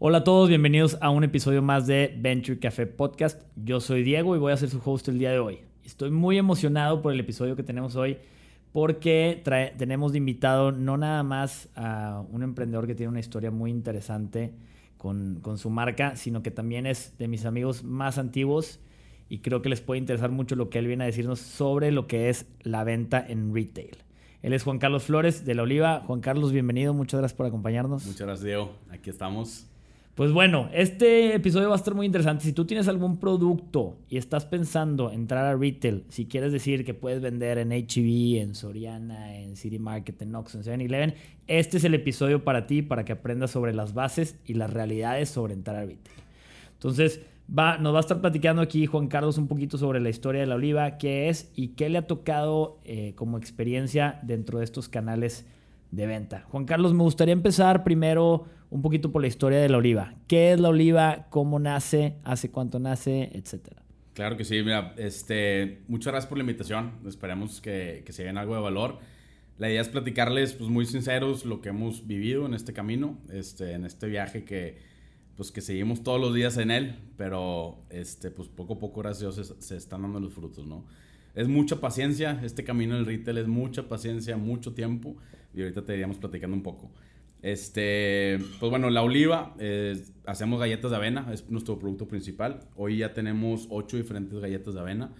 Hola a todos, bienvenidos a un episodio más de Venture Café Podcast. Yo soy Diego y voy a ser su host el día de hoy. Estoy muy emocionado por el episodio que tenemos hoy porque tenemos de invitado no nada más a un emprendedor que tiene una historia muy interesante con, con su marca, sino que también es de mis amigos más antiguos y creo que les puede interesar mucho lo que él viene a decirnos sobre lo que es la venta en retail. Él es Juan Carlos Flores de La Oliva. Juan Carlos, bienvenido. Muchas gracias por acompañarnos. Muchas gracias, Diego. Aquí estamos. Pues bueno, este episodio va a estar muy interesante. Si tú tienes algún producto y estás pensando entrar a retail, si quieres decir que puedes vender en e en Soriana, en City Market, en Ox, en 7-Eleven, este es el episodio para ti, para que aprendas sobre las bases y las realidades sobre entrar a retail. Entonces, Va, nos va a estar platicando aquí Juan Carlos un poquito sobre la historia de la oliva, qué es y qué le ha tocado eh, como experiencia dentro de estos canales de venta. Juan Carlos, me gustaría empezar primero un poquito por la historia de la oliva. ¿Qué es la oliva? ¿Cómo nace? ¿Hace cuánto nace? Etcétera. Claro que sí, mira, este, muchas gracias por la invitación. Esperemos que, que se vean algo de valor. La idea es platicarles, pues muy sinceros, lo que hemos vivido en este camino, este, en este viaje que, pues que seguimos todos los días en él, pero este, pues poco a poco, gracias a Dios, se, están dando los frutos, ¿no? Es mucha paciencia, este camino en el retail es mucha paciencia, mucho tiempo, y ahorita te iríamos platicando un poco. Este, pues bueno, la oliva, hacemos galletas de avena, es nuestro producto principal. Hoy ya tenemos ocho diferentes galletas de avena.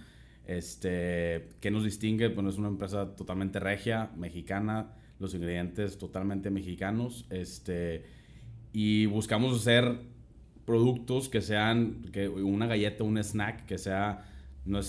Este, ¿qué nos distingue? Bueno, es una empresa totalmente regia, mexicana, los ingredientes totalmente mexicanos. Este, y buscamos hacer productos que sean que una galleta, un snack que sea no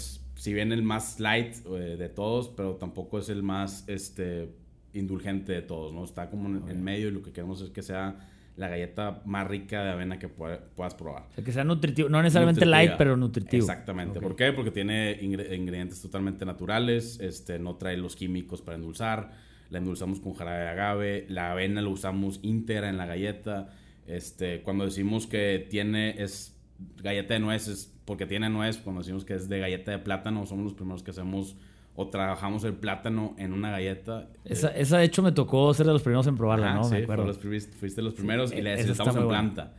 si bien el más light eh, de todos, pero tampoco es el más este indulgente de todos, ¿no? Está como en, medio y lo que queremos es que sea la galleta más rica de avena que puedas probar. O sea, que sea nutritivo, no necesariamente light, pero nutritivo. Exactamente. ¿Por qué? Porque tiene ingredientes totalmente naturales, este, no trae los químicos para endulzar la endulzamos con jarabe de agave, la avena la usamos íntegra en la galleta. Este, cuando decimos que tiene es galleta de nueces porque tiene nuez, cuando decimos que es de galleta de plátano, somos los primeros que hacemos o trabajamos el plátano en una galleta. Esa, esa de hecho me tocó ser de los primeros en probarla, ¿no? Sí, fuiste de los primeros y la estamos en planta.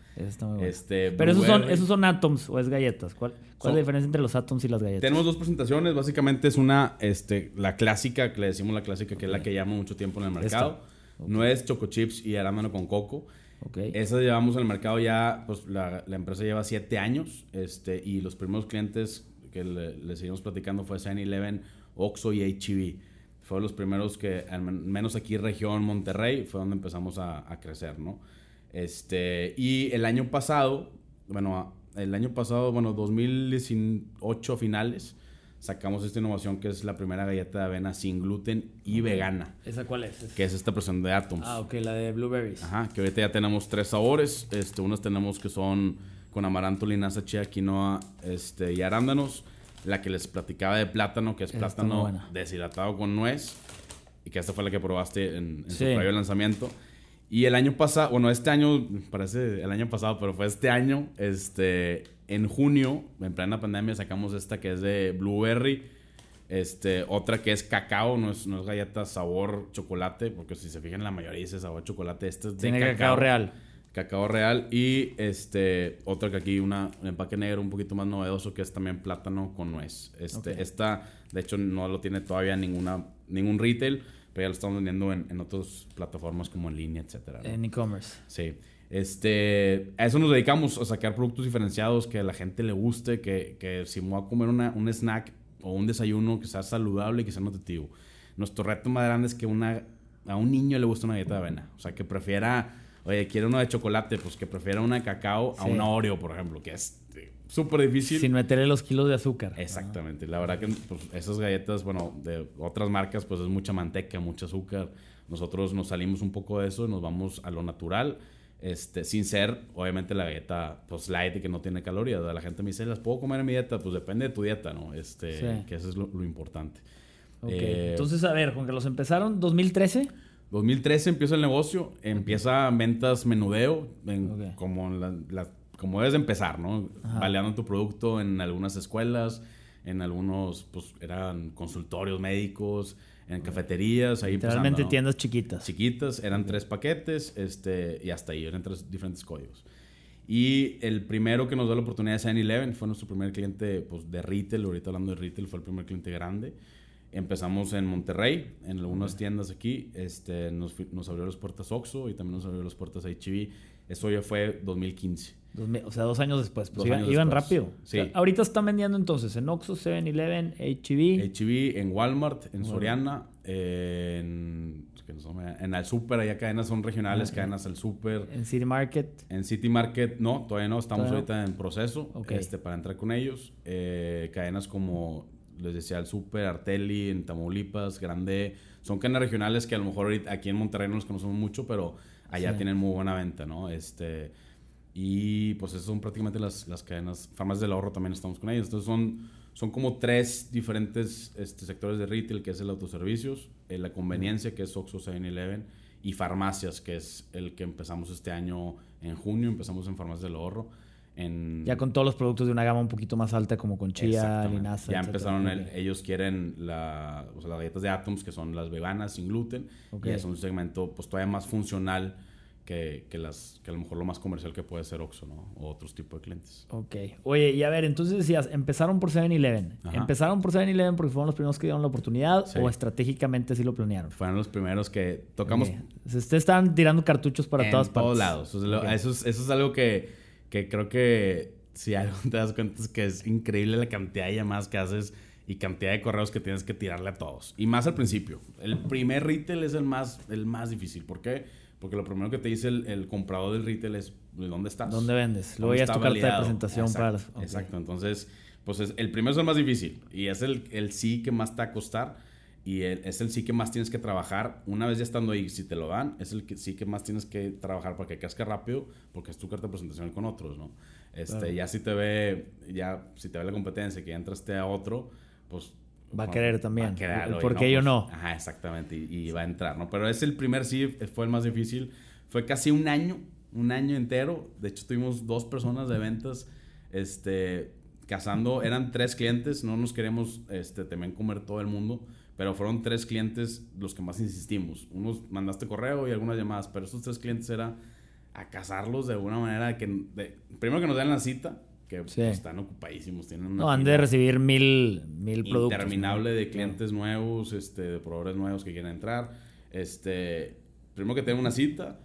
Este, Pero esos son, esos son atoms o es galletas. ¿Cuál, cuál es la diferencia entre los atoms y las galletas? Tenemos dos presentaciones. Básicamente es una, este, la clásica, que le decimos la clásica, que es la que llevamos mucho tiempo en el mercado. No es choco chips y arándano con coco. Okay. Esa llevamos el mercado ya, pues la, la, empresa lleva siete años. Este, y los primeros clientes que le, seguimos platicando fue 7-Eleven, Oxxo y HEB. Fueron los primeros que, al menos aquí región Monterrey, fue donde empezamos a, a crecer, ¿no? Este, y el año pasado, bueno, el año pasado, bueno, 2018 finales, sacamos esta innovación que es la primera galleta de avena sin gluten y vegana. ¿Esa cuál es? Que es esta versión de Atoms. Ah, ok, la de blueberries. Ajá, que ahorita ya tenemos tres sabores. Este, unas tenemos que son con amaranto, linaza, chía, quinoa este, y arándanos. La que les platicaba de plátano, que es plátano deshidratado con nuez. Y que esta fue la que probaste en, en su previo lanzamiento. Y el año pasado, bueno, este año, parece el año pasado, pero fue este año, este, en junio, en plena pandemia, sacamos esta que es de blueberry, este, otra que es cacao, no es, no es galleta sabor chocolate, porque si se fijan la mayoría dice sabor chocolate, esta es de Tiene cacao, real. Cacao real y este, otra que aquí, una, un empaque negro un poquito más novedoso, que es también plátano con nuez. Este, Esta, de hecho, no lo tiene todavía ninguna, ningún retail pero ya lo estamos vendiendo en, en otras plataformas como en línea, etcétera. En e-commerce. Sí. Este, a eso nos dedicamos, a sacar productos diferenciados que a la gente le guste, que, que si me voy a comer una, un snack o un desayuno que sea saludable y que sea nutritivo. Nuestro reto más grande es que una, a un niño le guste una galleta de avena. O sea, que prefiera, oye, quiere uno de chocolate, pues que prefiera una de cacao a una Oreo, por ejemplo, que es súper difícil. Sin meterle los kilos de azúcar. Exactamente. La verdad que pues, esas galletas, bueno, de otras marcas, pues es mucha manteca, mucho azúcar. Nosotros nos salimos un poco de eso y nos vamos a lo natural. Este, sin ser, obviamente, la galleta pues light y que no tiene calorías. La gente me dice, ¿las puedo comer en mi dieta? Pues depende de tu dieta, ¿no? Este, Que eso es lo, importante. Eh, Entonces, a ver, con que los empezaron 2013. 2013 empieza el negocio, empieza ventas menudeo, como la, la como debes empezar, ¿no? Baleando tu producto en algunas escuelas, en algunos, pues eran consultorios médicos, en cafeterías, ahí Literalmente tiendas chiquitas. Chiquitas, eran tres paquetes, este, y hasta ahí, eran tres diferentes códigos. Y el primero que nos dio la oportunidad es 7-Eleven, fue nuestro primer cliente pues, de retail, ahorita hablando de retail, fue el primer cliente grande. Empezamos en Monterrey, en algunas tiendas aquí, este, nos, nos abrió las puertas Oxxo y también nos abrió las puertas HB. Eso ya fue 2015. O sea, dos años después. Pues iban, rápido. Sí. ahorita están vendiendo entonces en Oxxo, 7-Eleven, HB. HB, en Walmart, en Soriana, en en el super, allá cadenas son regionales, cadenas al super. ¿En City Market? En City Market no, todavía no, estamos ahorita en proceso este, para entrar con ellos. Eh, cadenas como, les decía, el super, Artelli, en Tamaulipas, Grande, son cadenas regionales que a lo mejor aquí en Monterrey no los conocemos mucho, pero allá tienen muy buena venta, ¿no? Este, y pues esas son prácticamente las, las cadenas, farmacias del ahorro también estamos con ellos. Entonces son son como tres diferentes este, sectores de retail, que es el autoservicios, eh, la conveniencia, que es Oxxo 7-Eleven, y farmacias, que es el que empezamos este año en junio, empezamos en farmacias del ahorro. En... Ya con todos los productos de una gama un poquito más alta, como con chía, linaza. Ya empezaron, ellos quieren la, o sea, las galletas de Atoms, que son las veganas, sin gluten, y es un segmento pues todavía más funcional que, que, las, que a lo mejor lo más comercial que puede ser Oxxo, ¿no? O otros tipos de clientes. Ok. Oye, y a ver, entonces decías, empezaron por 7-Eleven. ¿Empezaron por 7-Eleven porque fueron los primeros que dieron la oportunidad o estratégicamente sí lo planearon? Fueron los primeros que tocamos. Ustedes estaban tirando cartuchos para todas partes. todos lados. eso, es, eso es algo que, que creo que si algo te das cuenta es que es increíble la cantidad de llamadas que haces y cantidad de correos que tienes que tirarle a todos. Y más al principio. El primer retail es el más, el más difícil. ¿Por qué? Porque lo primero que te dice el, comprador del retail es ¿de dónde estás? ¿Dónde vendes? Luego ya es tu carta de presentación exacto, para... Exacto. Entonces, pues el primero es el más difícil y es el, el sí que más te va a costar y es el sí que más tienes que trabajar. Una vez ya estando ahí, si te lo dan, es el que sí que más tienes que trabajar para que casque rápido porque es tu carta de presentación con otros, ¿no? Este, Ya si te ve, ya si te ve la competencia que ya entraste a otro, pues Va a querer también. ¿Por qué yo pues, no? Ajá, exactamente. Y, va a entrar, ¿no? Pero es el primer sí, fue el más difícil. Fue casi un año, un año entero. De hecho, tuvimos dos personas de ventas, este, cazando. Eran tres clientes. No nos queremos, este, también comer todo el mundo. Pero fueron tres clientes los que más insistimos. Unos mandaste correo y algunas llamadas. Pero esos tres clientes era a cazarlos de alguna manera que... primero que nos den la cita que están ocupadísimos. Tienen no, han de recibir mil, mil productos. Interminable de clientes nuevos, este, de proveedores nuevos que quieren entrar. Este, primero que tenga una cita,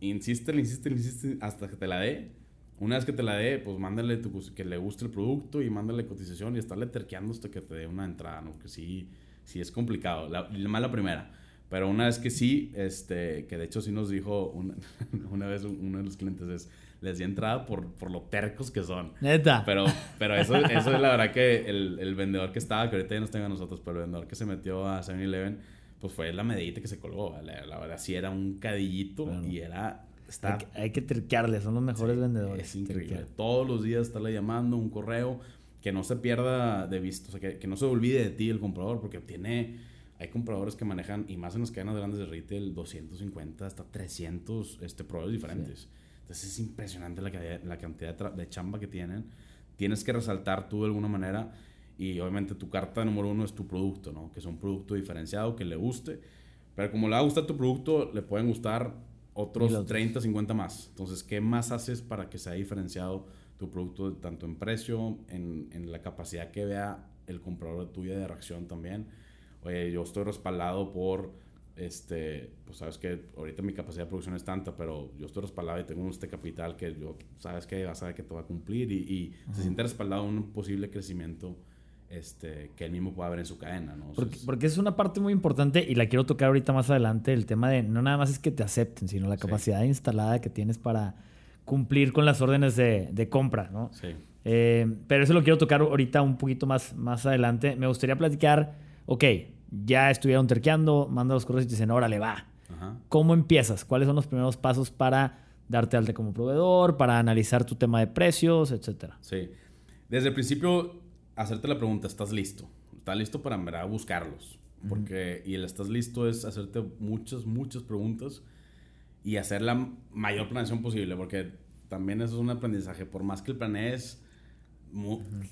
insiste, insiste, insiste hasta que te la dé. Una vez que te la dé, pues mándale tu, que le guste el producto y mándale cotización y estarle terqueando hasta que te dé una entrada, ¿no? Que sí, sí es complicado. La, más la primera. Pero una vez que sí, este, que de hecho sí nos dijo una, una vez uno de los clientes es, les di entrada por, por lo tercos que son. Neta. Pero, pero eso, eso es la verdad que el, el, vendedor que estaba, que ahorita ya no está con nosotros, pero el vendedor que se metió a 7-Eleven, pues fue la medita que se colgó. La, verdad sí era un cadillito y era... Está, hay, que, hay son los mejores vendedores. Es increíble. Todos los días estarle llamando un correo que no se pierda de vista, o sea, que, que no se olvide de ti el comprador, porque tiene hay compradores que manejan, y más en las cadenas grandes de retail, 250 hasta 300 este, proveedores diferentes. Entonces es impresionante la, la cantidad de, chamba que tienen. Tienes que resaltar tú de alguna manera y obviamente tu carta número uno es tu producto, ¿no? Que es un producto diferenciado, que le guste. Pero como le va a gustar tu producto, le pueden gustar otros 30, 50 más. Entonces, ¿qué más haces para que sea diferenciado tu producto tanto en precio, en, en la capacidad que vea el comprador tuya de reacción también? Oye, yo estoy respaldado por este, pues sabes que ahorita mi capacidad de producción es tanta, pero yo estoy respaldado y tengo este capital que yo, sabes que vas a ver que te va a cumplir y, se siente respaldado un posible crecimiento este, que él mismo pueda ver en su cadena, ¿no? porque, es una parte muy importante y la quiero tocar ahorita más adelante, el tema de no nada más es que te acepten, sino la capacidad instalada que tienes para cumplir con las órdenes de, de compra, ¿no? Sí. Eh, pero eso lo quiero tocar ahorita un poquito más, más adelante. Me gustaría platicar, ok, ya estuvieron terqueando, manda los correos y te dicen, órale, va. ¿Cómo empiezas? ¿Cuáles son los primeros pasos para darte alta como proveedor, para analizar tu tema de precios, etcétera? Sí. Desde el principio, hacerte la pregunta, ¿estás listo? ¿Estás listo para verdad buscarlos? Porque, y el estás listo es hacerte muchas, muchas preguntas y hacer la mayor planeación posible, porque también eso es un aprendizaje. Por más que el planees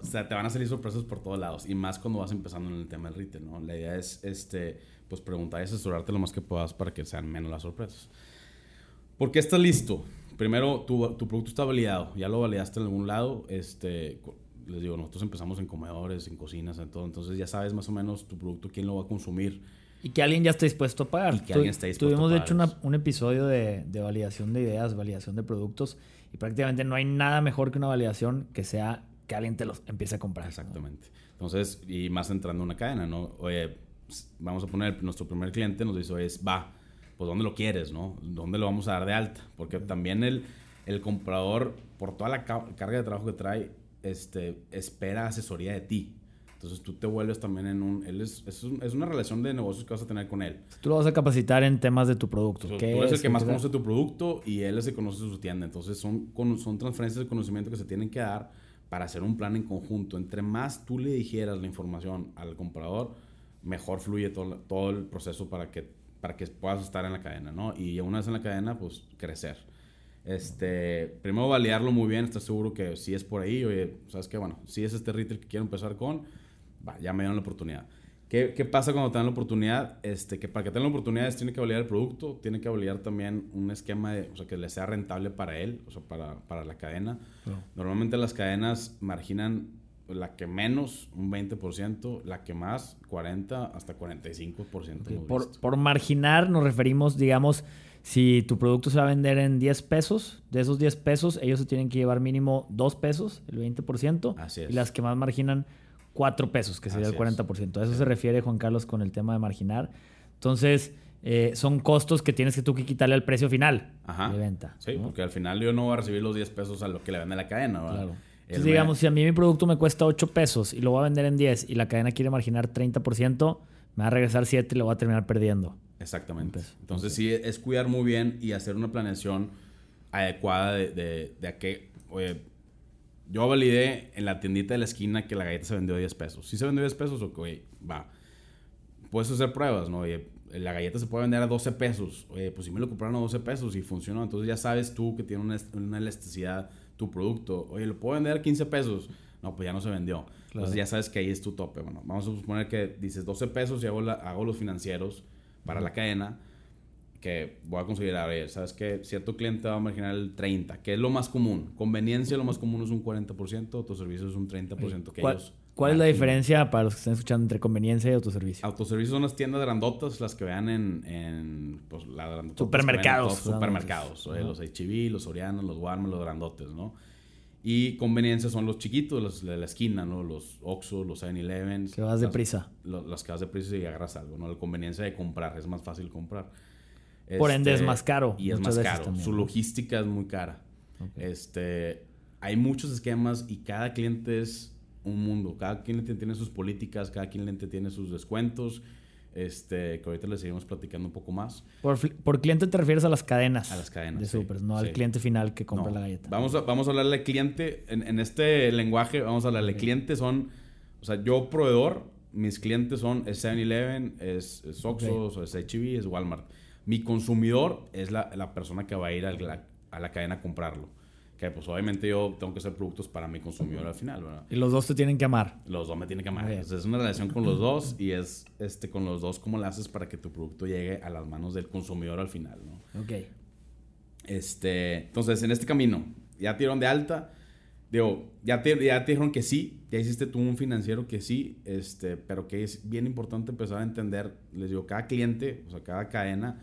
o sea, te van a salir sorpresas por todos lados. Y más cuando vas empezando en el tema del retail, ¿no? La idea es, este, pues, preguntar y asesorarte lo más que puedas para que sean menos las sorpresas. ¿Por qué estás listo? primero, tu, tu, producto está validado. Ya lo validaste en algún lado. Este, les digo, nosotros empezamos en comedores, en cocinas, en todo. Entonces ya sabes más o menos tu producto, quién lo va a consumir. Y que alguien ya esté dispuesto a pagar. Y que alguien esté dispuesto Tuvimos, a de hecho, una, un episodio de, de, validación de ideas, validación de productos. Y prácticamente no hay nada mejor que una validación que sea que alguien te los empiece a comprar. Exactamente. ¿no? Entonces, y más entrando en una cadena, ¿no? Oye, vamos a poner nuestro primer cliente, nos dice, oye, va, pues ¿dónde lo quieres, no? ¿Dónde lo vamos a dar de alta? Porque también el, el comprador, por toda la carga de trabajo que trae, este, espera asesoría de ti. Entonces tú te vuelves también en un... Él es, es, un, es, una relación de negocios que vas a tener con él. Tú lo vas a capacitar en temas de tu producto. tú eres el que más conoce tu producto y él es el que conoce su tienda. Entonces son, son transferencias de conocimiento que se tienen que dar para hacer un plan en conjunto. Entre más tú le dijeras la información al comprador, mejor fluye todo, todo el proceso para que, para que puedas estar en la cadena, ¿no? Y una vez en la cadena, pues crecer. Este, primero validarlo muy bien, estar seguro que si es por ahí, oye, sabes que bueno, si es este retail que quiero empezar con, va, ya me dieron la oportunidad. ¿Qué, ¿Qué, pasa cuando te dan la oportunidad? Este, que para que tengan la oportunidad tiene que validar el producto, tiene que validar también un esquema de, o sea, que le sea rentable para él, o sea, para, para la cadena. No. Normalmente las cadenas marginan la que menos, un 20%, la que más, 40 hasta 45%. Okay. Por, por marginar nos referimos, digamos, si tu producto se va a vender en 10 pesos, de esos 10 pesos, ellos se tienen que llevar mínimo 2 pesos, el 20%. Así es. Y las que más marginan, 4 pesos, que sería Así el 40%. A eso sí. se refiere Juan Carlos con el tema de marginar. Entonces, eh, son costos que tienes que tú que quitarle al precio final Ajá. de venta. Sí, ¿no? porque al final yo no voy a recibir los 10 pesos a lo que le vende la cadena. ¿verdad? Claro. Entonces, digamos, si a mí mi producto me cuesta 8 pesos y lo voy a vender en 10 y la cadena quiere marginar 30%, me va a regresar 7 y lo voy a terminar perdiendo. Exactamente. Entonces, sí, es cuidar muy bien y hacer una planeación adecuada de, de, de a qué. Oye, yo validé en la tiendita de la esquina que la galleta se vendió a 10 pesos. Si se vendió a 10 pesos, ok, va. Puedes hacer pruebas, ¿no? Oye, la galleta se puede vender a 12 pesos. Oye, pues si me lo compraron a 12 pesos y funcionó, entonces ya sabes tú que tiene una, una elasticidad tu producto. Oye, lo puedo vender a 15 pesos. No, pues ya no se vendió. Claro. Entonces ya sabes que ahí es tu tope. Bueno, vamos a suponer que dices 12 pesos y hago, la, hago los financieros para la cadena que voy a considerar, oye, sabes que cierto cliente va a marginar el 30, que es lo más común. Conveniencia, lo más común es un 40%, autoservicio es un 30% que ¿Cuál, ellos... ¿Cuál es la diferencia para los que están escuchando entre conveniencia y autoservicio? Autoservicio son las tiendas grandotas, las que vean en, en pues, la grandota, supermercados. supermercados, oye, los H&B, los Sorianos, los Walmart, los grandotes, ¿no? Y conveniencia son los chiquitos, los de la esquina, ¿no? Los Oxxo, los 7-Eleven. Que vas deprisa. Los, los que vas deprisa y agarras algo, ¿no? La conveniencia de comprar, es más fácil comprar. Por ende es más caro. Y es más caro. También, Su logística es muy cara. Okay. Este, hay muchos esquemas y cada cliente es un mundo. Cada cliente tiene sus políticas, cada cliente tiene sus descuentos. Este, que ahorita les seguimos platicando un poco más. Por, por, cliente te refieres a las cadenas. A las cadenas. De supers, sí, no al cliente final que compra no. la galleta. Vamos a, vamos a hablarle cliente. En, en este lenguaje, vamos a hablarle okay. cliente. Son, o sea, yo proveedor, mis clientes son es 7-Eleven, es, es Oxxo, okay. es H-E es Walmart. Mi consumidor es la, la persona que va a ir a la, a la, cadena a comprarlo. Que pues obviamente yo tengo que hacer productos para mi consumidor al final, ¿verdad? Y los dos te tienen que amar. Los dos me tienen que amar. Entonces, es una relación con los dos y es este, con los dos cómo lo haces para que tu producto llegue a las manos del consumidor al final, ¿no? Ok. Este, entonces, en este camino, ya te dieron de alta. Digo, ya te, ya te dijeron que sí, ya hiciste tú un financiero que sí, este, pero que es bien importante empezar a entender, les digo, cada cliente, o sea, cada cadena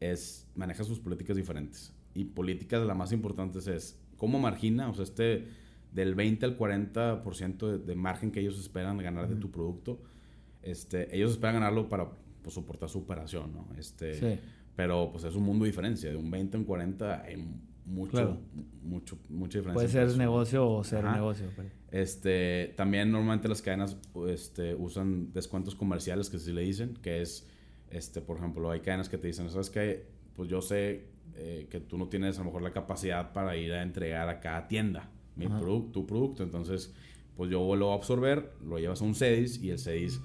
es, maneja sus políticas diferentes. Y políticas, la más importante es cómo margina, o sea, este del 20 al 40% de, de, margen que ellos esperan ganar de tu producto, este, ellos esperan ganarlo para pues, soportar su operación, ¿no? Este, sí. Pero pues es un mundo de diferencia, de un 20 a un 40 hay mucho, claro. mucho, mucha diferencia. Puede ser negocio o ser Ajá. negocio. Pero... Este, también normalmente las cadenas este, usan descuentos comerciales, que sí le dicen, que es, este, por ejemplo, hay cadenas que te dicen, ¿sabes qué? Pues yo sé eh, que tú no tienes a lo mejor la capacidad para ir a entregar a cada tienda mi produ tu producto. Entonces, pues yo lo voy a absorber, lo llevas a un CEDIS y el CEDIS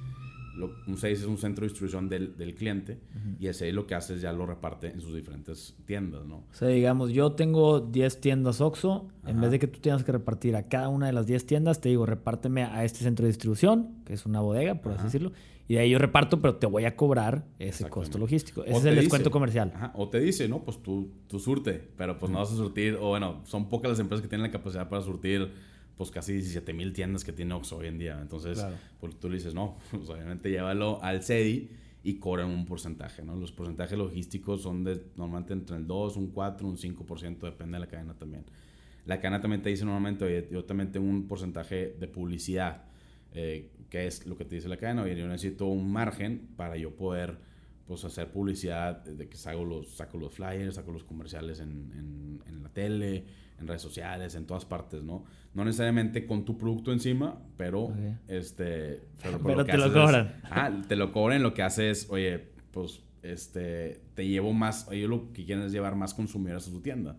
un CEDIS es un centro de distribución del, del cliente y el CEDIS lo que hace es ya lo reparte en sus diferentes tiendas, ¿no? O sea, digamos, yo tengo 10 tiendas OXO, en vez de que tú tengas que repartir a cada una de las 10 tiendas, te digo, repárteme a este centro de distribución, que es una bodega, por así decirlo, y de ahí yo reparto, pero te voy a cobrar ese costo logístico. Ese es el descuento comercial. Ajá. O te dice, no, pues tú, tú surte, pero pues no vas a surtir, o bueno, son pocas las empresas que tienen la capacidad para surtir pues casi 17 mil tiendas que tiene Oxxo hoy en día. Entonces, pues tú le dices, no, pues obviamente llévalo al CEDI y cobran un porcentaje, ¿no? Los porcentajes logísticos son de normalmente entre el 2, un 4, un 5%, depende de la cadena también. La cadena también te dice normalmente, oye, yo también tengo un porcentaje de publicidad, eh, que es lo que te dice la cadena, oye, yo necesito un margen para yo poder pues hacer publicidad de que saco los, saco los flyers, saco los comerciales en, en, en la tele, en redes sociales, en todas partes, ¿no? No necesariamente con tu producto encima, pero este... Pero, te lo cobran. ah, te lo cobran, lo que hace es, oye, pues este, te llevo más, oye, lo que quieres es llevar más consumidores a tu tienda.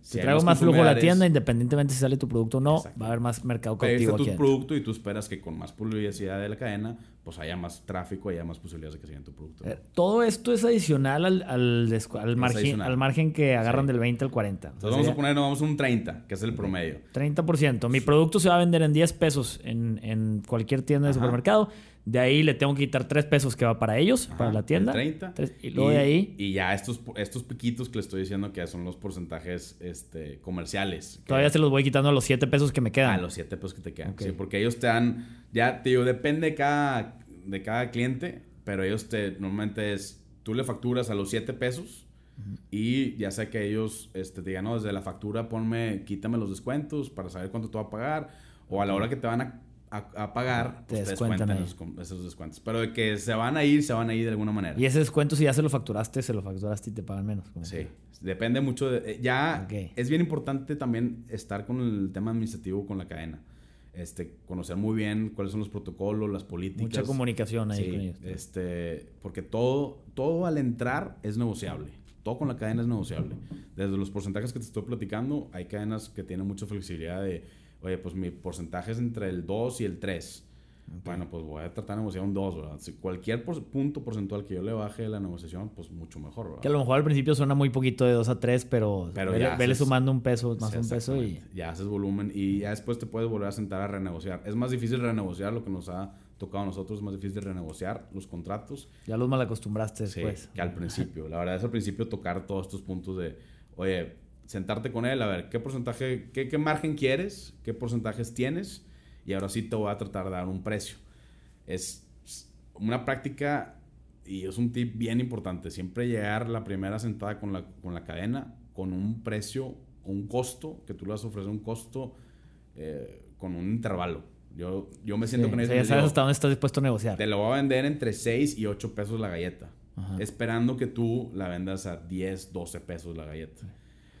Si traigo más flujo a la tienda, independientemente si sale tu producto o no, va a haber más mercado cautivo aquí. tu producto y tú esperas que con más publicidad de la cadena, pues haya más tráfico, haya más posibilidades de que sigan tu producto. Eh, todo esto es adicional al, al, margen, al margen que agarran del 20 al 40. Entonces vamos a poner, vamos un 30, que es el promedio. 30%. Mi producto se va a vender en 10 pesos en, en cualquier tienda de supermercado. De ahí le tengo que quitar 3 pesos que va para ellos, para la tienda. 30. y luego de ahí. Y ya estos, estos piquitos que le estoy diciendo que son los porcentajes este, comerciales. Todavía se los voy quitando a los 7 pesos que me quedan. A los 7 pesos que te quedan. Sí, porque ellos te dan. Ya, te digo, depende de cada, de cada cliente, pero ellos te. Normalmente es. Tú le facturas a los 7 pesos. Y ya sé que ellos este, te digan, no, desde la factura ponme, quítame los descuentos para saber cuánto te va a pagar. O a la hora que te van a a, pagar, pues te, descuentan, esos, descuentos. Pero de que se van a ir, se van a ir de alguna manera. Y ese descuento, si ya se lo facturaste, se lo facturaste y te pagan menos. Sí, depende mucho. De, eh, ya es bien importante también estar con el tema administrativo con la cadena. Este, conocer muy bien cuáles son los protocolos, las políticas. Mucha comunicación ahí con ellos. Este, porque todo, todo al entrar es negociable. Todo con la cadena es negociable. Desde los porcentajes que te estoy platicando, hay cadenas que tienen mucha flexibilidad de oye, pues mi porcentaje es entre el 2 y el 3. Bueno, pues voy a tratar de negociar un 2, ¿verdad? Si cualquier punto porcentual que yo le baje de la negociación, pues mucho mejor, ¿verdad? Que a lo mejor al principio suena muy poquito de 2 a 3, pero, pero vele, sumando un peso, más un peso y... Ya haces volumen y ya después te puedes volver a sentar a renegociar. Es más difícil renegociar lo que nos ha tocado a nosotros, es más difícil renegociar los contratos. Ya los mal acostumbraste después. Sí, que al principio. La verdad es al principio tocar todos estos puntos de, oye, sentarte con él, a ver, ¿qué porcentaje, qué, qué margen quieres? ¿Qué porcentajes tienes? Y ahora sí te voy a tratar de dar un precio. Es una práctica y es un tip bien importante. Siempre llegar la primera sentada con la, con la cadena con un precio, un costo, que tú le vas a ofrecer un costo eh, con un intervalo. Yo, yo me siento con eso. ya sabes hasta dónde estás dispuesto a negociar. Te lo voy a vender entre 6 y 8 pesos la galleta. Esperando que tú la vendas a 10, 12 pesos la galleta.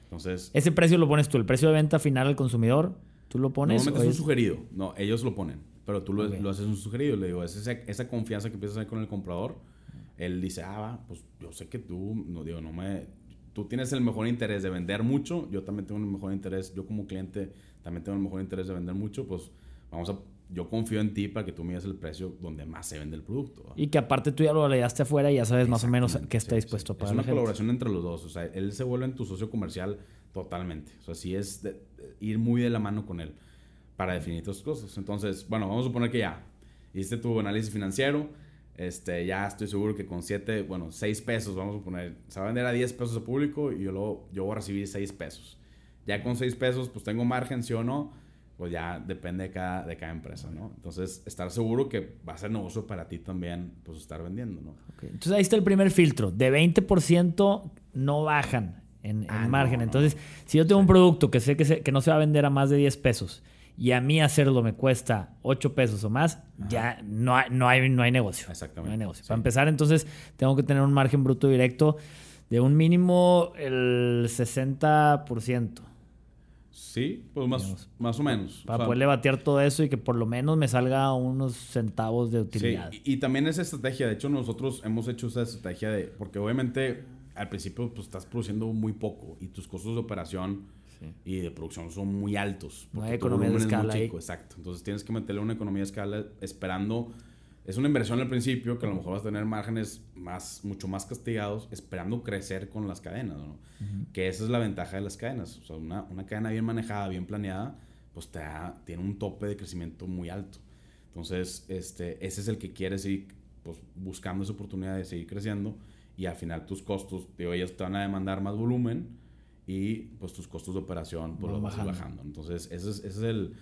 Entonces... ¿Ese precio lo pones tú? ¿El precio de venta final al consumidor? ¿Tú lo pones? Normalmente es un sugerido. No, ellos lo ponen. Pero tú lo, lo, haces un sugerido. Le digo, es esa, esa confianza que empiezas a tener con el comprador. Él dice, ah, pues yo sé que tú, no digo, no me... Tú tienes el mejor interés de vender mucho. Yo también tengo el mejor interés. Yo como cliente también tengo el mejor interés de vender mucho. Pues vamos a yo confío en ti para que tú midas el precio donde más se vende el producto. Y que aparte tú ya lo leíste afuera y ya sabes más o menos qué está dispuesto a pagar. Es una colaboración entre los dos. O sea, él se vuelve en tu socio comercial totalmente. O sea, sí es ir muy de la mano con él para definir tus cosas. Entonces, bueno, vamos a suponer que ya hiciste tu análisis financiero. Este, ya estoy seguro que con 7, bueno, 6 pesos, vamos a poner, se va a vender a 10 pesos a público y yo, lo, yo voy a recibir 6 pesos. Ya con 6 pesos, pues tengo margen, sí o no pues ya depende de cada, de cada empresa, ¿no? Entonces, estar seguro que va a ser negocio para ti también, pues estar vendiendo, ¿no? Entonces, ahí está el primer filtro. De 20% no bajan en, ah, margen. Entonces, si yo tengo un producto que sé que, que no se va a vender a más de 10 pesos y a mí hacerlo me cuesta 8 pesos o más, ya no hay, no, hay, no hay negocio. Exactamente. No hay negocio. Para empezar, entonces, tengo que tener un margen bruto directo de un mínimo el 60%. Sí, pues más, más o menos. Para poderle batear todo eso y que por lo menos me salga unos centavos de utilidad. Sí, y, también esa estrategia, de hecho nosotros hemos hecho esa estrategia de, porque obviamente al principio pues estás produciendo muy poco y tus costos de operación y de producción son muy altos. No hay economía de escala. exacto. Entonces tienes que meterle una economía de escala esperando es una inversión al principio que a lo mejor vas a tener márgenes más, mucho más castigados esperando crecer con las cadenas, ¿no? Que esa es la ventaja de las cadenas. O sea, una, una cadena bien manejada, bien planeada, pues te tiene un tope de crecimiento muy alto. Entonces, este, ese es el que quieres ir pues, buscando esa oportunidad de seguir creciendo y al final tus costos, de ellos te van a demandar más volumen y pues tus costos de operación pues, los vas bajando. Entonces, ese es, ese es, el,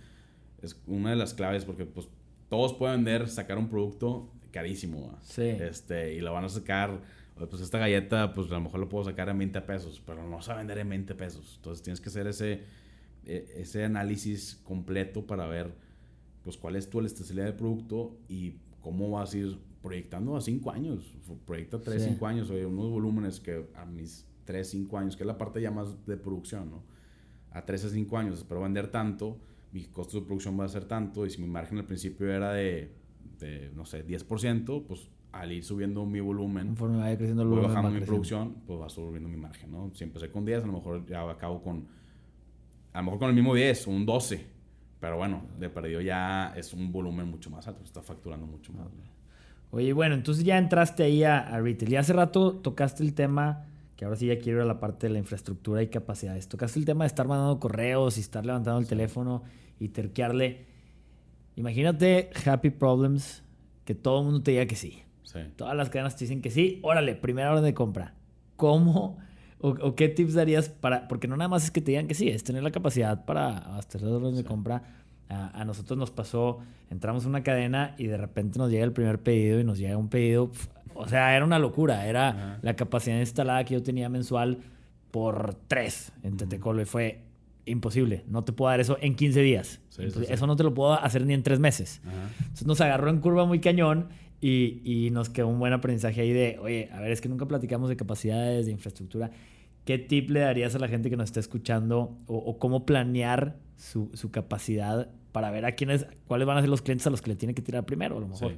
es una de las claves porque pues todos pueden vender, sacar un producto carísimo. Sí. Este, y lo van a sacar, pues esta galleta, pues a lo mejor lo puedo sacar en 20 pesos, pero no se va a vender en 20 pesos. Entonces tienes que hacer ese, e, ese análisis completo para ver, pues cuál es tu elasticidad del producto y cómo vas a ir proyectando a 5 años. Proyecta 3, 5 años, oye, unos volúmenes que a mis 3, 5 años, que es la parte ya más de producción, ¿no? A 3 a 5 años espero vender tanto mi costo de producción va a ser tanto y si mi margen al principio era de, de no sé, 10%, pues al ir subiendo mi volumen, conforme vaya creciendo el voy bajando mi producción, pues va subiendo mi margen, ¿no? Si empecé con 10, a lo mejor ya acabo con, a lo mejor con el mismo 10 o un 12, pero bueno, de perdido ya es un volumen mucho más alto, está facturando mucho más. Oye, bueno, entonces ya entraste ahí a, a retail y hace rato tocaste el tema que ahora sí ya quiero ir a la parte de la infraestructura y capacidades. Tocaste el tema de estar mandando correos y estar levantando el teléfono y terquearle. Imagínate Happy Problems, que todo el mundo te diga que sí. Todas las cadenas te dicen que sí. Órale, primera orden de compra. ¿Cómo o, qué tips darías para.? Porque no nada más es que te digan que sí, es tener la capacidad para abastecer órdenes de compra. A, nosotros nos pasó, entramos en una cadena y de repente nos llega el primer pedido y nos llega un pedido. O sea, era una locura. Era la capacidad instalada que yo tenía mensual por tres en Tetecolo y fue imposible. No te puedo dar eso en 15 días. Eso no te lo puedo hacer ni en tres meses. Entonces nos agarró en curva muy cañón y, y, nos quedó un buen aprendizaje ahí de, oye, a ver, es que nunca platicamos de capacidades, de infraestructura. ¿Qué tip le darías a la gente que nos está escuchando o, cómo planear su, su, capacidad para ver a quiénes, cuáles van a ser los clientes a los que le tiene que tirar primero, a lo mejor?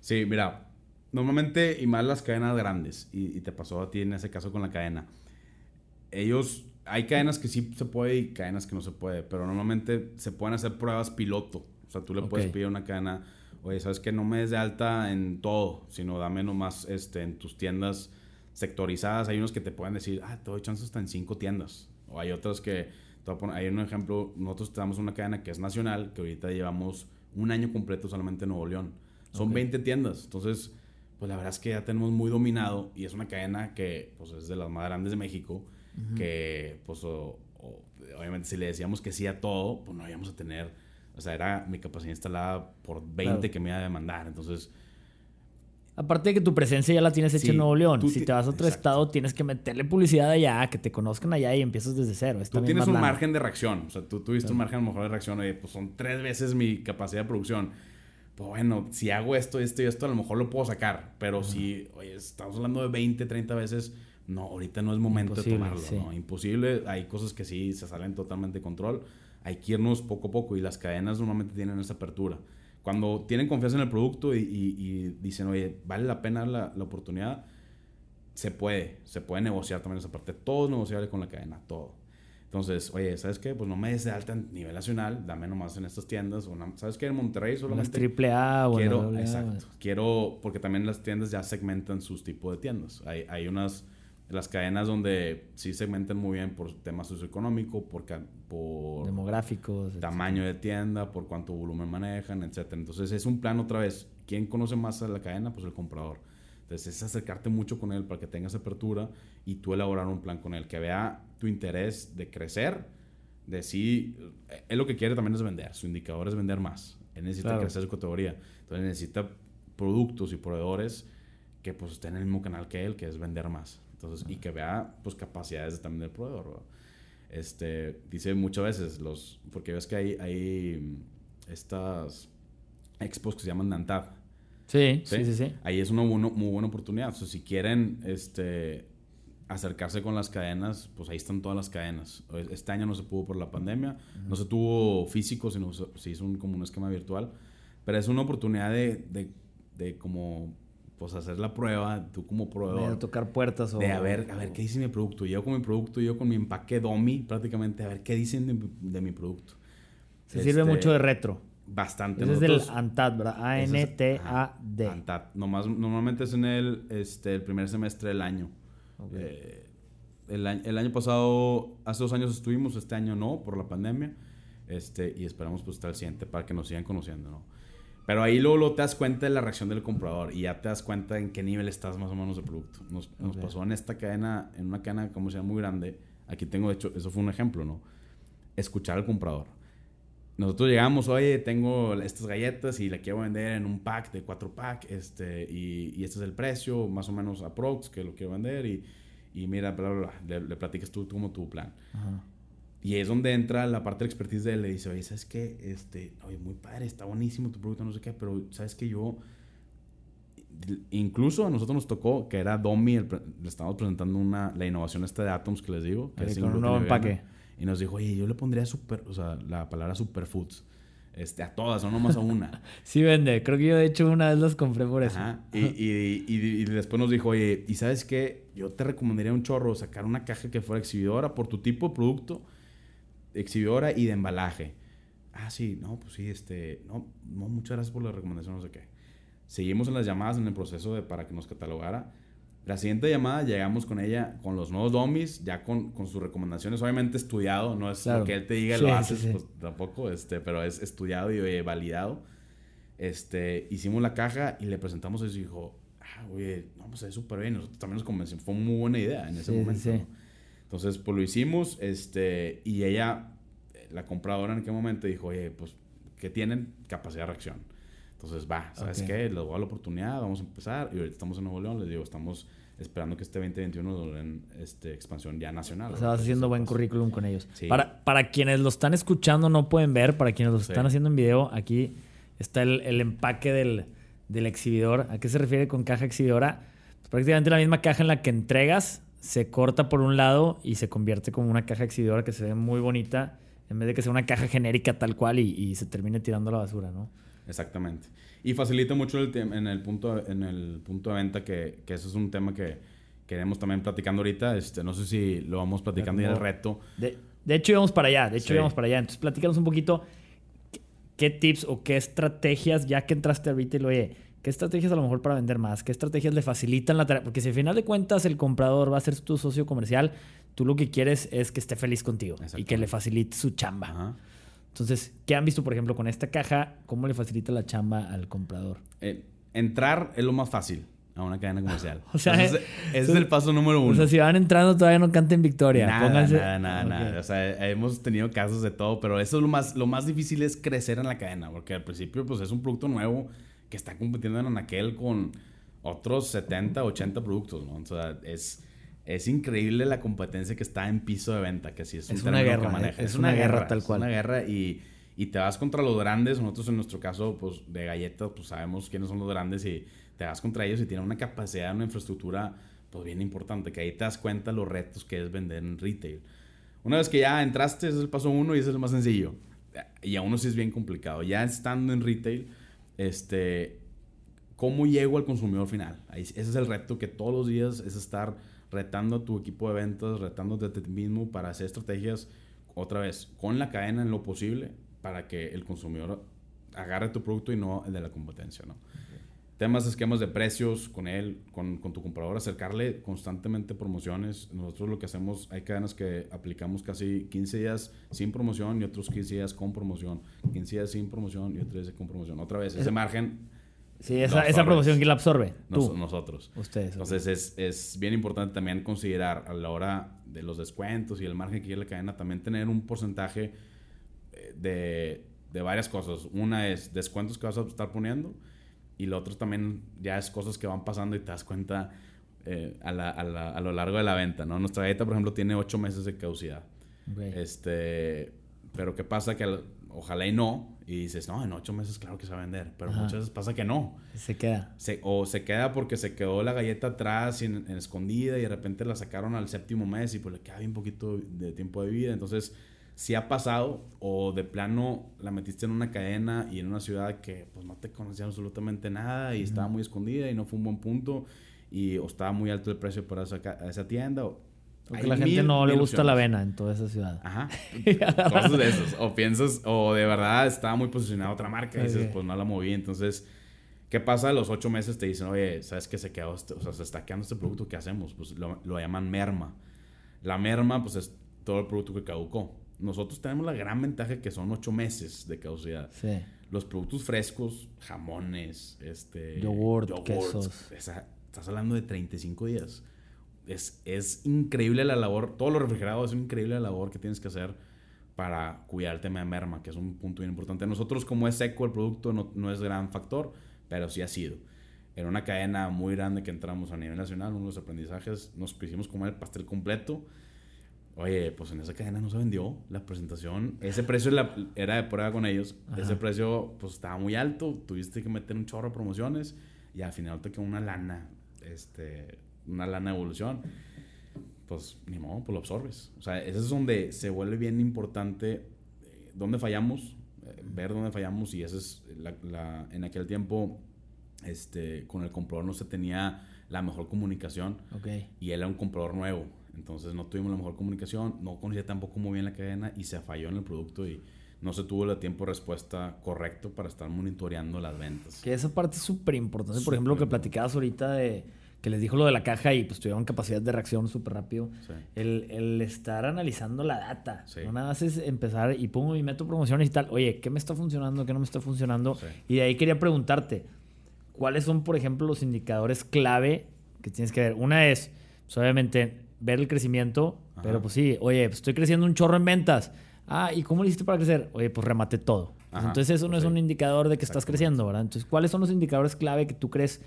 Sí, mira, normalmente, y más las cadenas grandes, y, y te pasó a ti en ese caso con la cadena, ellos hay cadenas que sí se puede y cadenas que no se puede, pero normalmente se pueden hacer pruebas piloto. O sea, tú le puedes pedir a una cadena, oye, sabes que no me des de alta en todo, sino dame nomás este, en tus tiendas sectorizadas. Hay unos que te pueden decir, ah, te doy chance hasta en cinco tiendas. O hay otras que, hay un ejemplo, nosotros tenemos una cadena que es nacional, que ahorita llevamos un año completo solamente en Nuevo León. Son 20 tiendas. Entonces, pues la verdad es que ya tenemos muy dominado y es una cadena que pues, es de las más grandes de México que pues obviamente si le decíamos que sí a todo, pues no íbamos a tener, o sea, era mi capacidad instalada por 20 que me iba a demandar, entonces... Aparte de que tu presencia ya la tienes hecha en Nuevo León. Si te vas a otro estado, tienes que meterle publicidad allá, que te conozcan allá y empiezas desde cero. tú tienes un margen de reacción. O sea, tú tuviste un margen a lo mejor de reacción. Oye, pues son tres veces mi capacidad de producción. Pues bueno, si hago esto, esto y esto, a lo mejor lo puedo sacar. Pero si, oye, estamos hablando de 20, 30 veces, no, ahorita no es momento de tomarlo, ¿no? Imposible, hay cosas que sí se salen totalmente de control, hay que irnos poco a poco y las cadenas normalmente tienen esa apertura. Cuando tienen confianza en el producto y, dicen, oye, vale la pena la, la, oportunidad, se puede, se puede negociar también esa parte. Todo es negociable con la cadena, todo. Entonces, oye, ¿sabes qué? Pues no me des de alta a nivel nacional, dame nomás en estas tiendas. ¿Sabes qué? En Monterrey solamente. triple A o quiero, exacto. Quiero, porque también las tiendas ya segmentan sus tipos de tiendas. Hay, hay unas las cadenas donde sí segmentan muy bien por temas socioeconómico, por, por demográficos, tamaño de tienda, por cuánto volumen manejan, etc. Entonces es un plan otra vez. ¿Quién conoce más a la cadena? Pues el comprador. Entonces es acercarte mucho con él para que tengas apertura y tú elaborar un plan con él, que vea tu interés de crecer, de sí, él lo que quiere también es vender, su indicador es vender más, él necesita crecer su categoría, entonces necesita productos y proveedores que pues estén en el mismo canal que él, que es vender más. Entonces, y que vea pues capacidades también del proveedor. Este, dice muchas veces los, porque ves que hay, hay estas expos que se llaman Nantab. Sí, sí, sí, sí, Ahí es una muy buena oportunidad. O sea, si quieren este, acercarse con las cadenas, pues ahí están todas las cadenas. Este año no se pudo por la pandemia, no se tuvo físico, sino se hizo un, como un esquema virtual. Pero es una oportunidad de, de, de como pues hacer la prueba, tú como proveedor. De tocar puertas o... De a ver, a ver qué dice mi producto. Yo con mi producto, yo con mi empaque DOMI, prácticamente, a ver qué dicen de, mi producto. Se sirve este, mucho de retro. Bastante. Ese es del ANTAD, ¿verdad? A-N-T-A-D. ANTAD. normalmente es en el, este, el primer semestre del año. Eh, el, año pasado, hace dos años estuvimos, este año no, por la pandemia. Este, y esperamos pues estar al siguiente para que nos sigan conociendo, ¿no? Pero ahí luego, te das cuenta de la reacción del comprador y ya te das cuenta en qué nivel estás más o menos de producto. Nos, nos pasó en esta cadena, en una cadena comercial muy grande. Aquí tengo, de hecho, eso fue un ejemplo, ¿no? Escuchar al comprador. Nosotros llegamos, oye, tengo estas galletas y la quiero vender en un pack de cuatro pack, este, y, y este es el precio, más o menos aprox, que lo quiero vender, y, y mira, bla, bla, bla, le, le platicas tú, tú como tu plan. Ajá. Y es donde entra la parte de expertise de él. Le dice, oye, ¿sabes qué? Este, oye, muy padre, está buenísimo tu producto, no sé qué, pero ¿sabes qué? Yo, incluso a nosotros nos tocó, que era Domi, le estábamos presentando una, la innovación esta de Atoms que les digo. Que es con un nuevo empaque. Y nos dijo, oye, yo le pondría super, o sea, la palabra superfoods. Este, a todas, no nomás a una. sí vende. Creo que yo de hecho una vez las compré por eso. Y, y, y, y, después nos dijo, oye, ¿y sabes qué? Yo te recomendaría un chorro sacar una caja que fuera exhibidora por tu tipo de producto exhibidora y de embalaje. Ah, sí, no, pues sí, este, no, no, muchas gracias por la recomendación, no sé qué. Seguimos en las llamadas en el proceso de, para que nos catalogara. La siguiente llamada llegamos con ella, con los nuevos domis, ya con, con sus recomendaciones, obviamente estudiado, no es lo que él te diga lo haces, pues tampoco, este, pero es estudiado y eh, validado. Este, hicimos la caja y le presentamos eso y dijo, ah, oye, no, pues es súper bien, nosotros también nos convencimos, fue muy buena idea en ese momento. Entonces, pues lo hicimos, este, y ella, la compradora en aquel momento dijo, oye, pues, ¿qué tienen? Capacidad de reacción. Entonces, va, ¿sabes qué? Les voy a dar la oportunidad, vamos a empezar. Y ahorita estamos en Nuevo León, les digo, estamos esperando que este 2021 den este, expansión ya nacional. O sea, vas haciendo buen currículum con ellos. Para, para quienes lo están escuchando, no pueden ver, para quienes lo están haciendo en video, aquí está el, el empaque del, del, exhibidor. ¿A qué se refiere con caja exhibidora? Pues prácticamente la misma caja en la que entregas se corta por un lado y se convierte como una caja exhibidora que se ve muy bonita, en vez de que sea una caja genérica tal cual y, se termine tirando a la basura, ¿no? Exactamente. Y facilita mucho el en el punto en el punto de venta que, que eso es un tema que queremos también platicando ahorita. Este, no sé si lo vamos platicando ya el reto. De, de, hecho íbamos para allá, de hecho íbamos para allá. Entonces platícanos un poquito qué, tips o qué estrategias, ya que entraste a retail, oye, ¿Qué estrategias a lo mejor para vender más? ¿Qué estrategias le facilitan la tarea? Porque si al final de cuentas el comprador va a ser tu socio comercial, tú lo que quieres es que esté feliz contigo y que le facilite su chamba. Entonces, ¿qué han visto, por ejemplo, con esta caja? ¿Cómo le facilita la chamba al comprador? Eh, entrar es lo más fácil a una cadena comercial. o sea, ese, es el paso número uno. O sea, si van entrando todavía no canten victoria. Nada, nada, nada, nada. O sea, hemos tenido casos de todo, pero eso es lo más, lo más difícil es crecer en la cadena, porque al principio pues es un producto nuevo que está compitiendo en Anaquel con otros 70, 80 productos, ¿no? O sea, es, es increíble la competencia que está en piso de venta, que sí es, es una guerra, maneja. Es, una, guerra, tal cual. Es una guerra y, y, te vas contra los grandes. Nosotros en nuestro caso, pues de galletas, pues sabemos quiénes son los grandes y te vas contra ellos y tienen una capacidad, una infraestructura, pues bien importante, que ahí te das cuenta los retos que es vender en retail. Una vez que ya entraste, ese es el paso uno y ese es el más sencillo. Y a uno sí es bien complicado. Ya estando en retail, este, ¿cómo llego al consumidor final? ese es el reto que todos los días es estar retando a tu equipo de ventas, retándote a ti mismo para hacer estrategias, otra vez, con la cadena en lo posible para que el consumidor agarre tu producto y no el de la competencia, ¿no? Temas, esquemas de precios con él, con, con, tu comprador, acercarle constantemente promociones. Nosotros lo que hacemos, hay cadenas que aplicamos casi 15 días sin promoción y otros 15 días con promoción. 15 días sin promoción y otros días con promoción. Otra vez, ese margen Sí, esa, esa promoción, ¿quién la absorbe? Tú. nosotros. Ustedes. Entonces es, es, bien importante también considerar a la hora de los descuentos y el margen que quiere la cadena, también tener un porcentaje eh, de, de varias cosas. Una es descuentos que vas a estar poniendo y lo otro también ya es cosas que van pasando y te das cuenta eh, a, la, a, la, a, lo largo de la venta, ¿no? Nuestra galleta, por ejemplo, tiene ocho meses de caducidad. Este, pero ¿qué pasa? Que ojalá y no, y dices, no, en ocho meses claro que se va a vender, pero muchas veces pasa que no. Se queda. Se, o se queda porque se quedó la galleta atrás, en, en, escondida, y de repente la sacaron al séptimo mes y pues le queda bien poquito de tiempo de vida. Entonces, si ha pasado o de plano la metiste en una cadena y en una ciudad que pues no te conocía absolutamente nada y estaba muy escondida y no fue un buen punto y o estaba muy alto el precio para esa, esa tienda. Porque la gente no le gusta la avena en toda esa ciudad. Ajá. Cosas de. O piensas, o de verdad estaba muy posicionada otra marca y dices, pues no la moví. Entonces, ¿qué pasa? A los ocho meses te dicen, oye, ¿sabes qué se quedó? Este, o sea, se está quedando este producto, ¿qué hacemos? Pues lo, lo llaman merma. La merma, pues es todo el producto que caducó. Nosotros tenemos la gran ventaja que son ocho meses de caducidad. Sí. Los productos frescos, jamones, este... Yogurt, quesos. estás hablando de 35 días es, increíble la labor, todo lo refrigerado es increíble la labor que tienes que hacer para cuidar el tema de merma, que es un punto bien importante. Nosotros, como es seco el producto, no, es gran factor, pero sí ha sido. En una cadena muy grande que entramos a nivel nacional, uno de los aprendizajes, nos quisimos comer el pastel completo. Oye, pues en esa cadena no se vendió la presentación. Ese precio era de prueba con ellos. Ese precio pues estaba muy alto. Tuviste que meter un chorro de promociones y al final te quedó una lana este, una lana de evolución, pues ni modo, pues lo absorbes. O sea, ese es donde se vuelve bien importante eh, dónde fallamos, eh, ver dónde fallamos y ese es la, en aquel tiempo este, con el comprador no se tenía la mejor comunicación okay. y él era un comprador nuevo. Entonces no tuvimos la mejor comunicación, no conocía tampoco muy bien la cadena y se falló en el producto y no se tuvo el tiempo de respuesta correcto para estar monitoreando las ventas. Que esa parte es súper importante. Por ejemplo, lo que platicabas ahorita de que les dijo lo de la caja y pues tuvieron capacidad de reacción súper rápido. El, estar analizando la data. No nada más es empezar y pongo y meto promociones y tal. Oye, ¿qué me está funcionando? ¿Qué no me está funcionando? Y de ahí quería preguntarte, ¿cuáles son, por ejemplo, los indicadores clave que tienes que ver? Una es, pues, obviamente, ver el crecimiento, pero pues sí, oye, pues, estoy creciendo un chorro en ventas. Ah, ¿y cómo lo hiciste para crecer? Oye, pues remate todo. entonces eso no es un indicador de que estás creciendo, ¿verdad? Entonces, ¿cuáles son los indicadores clave que tú crees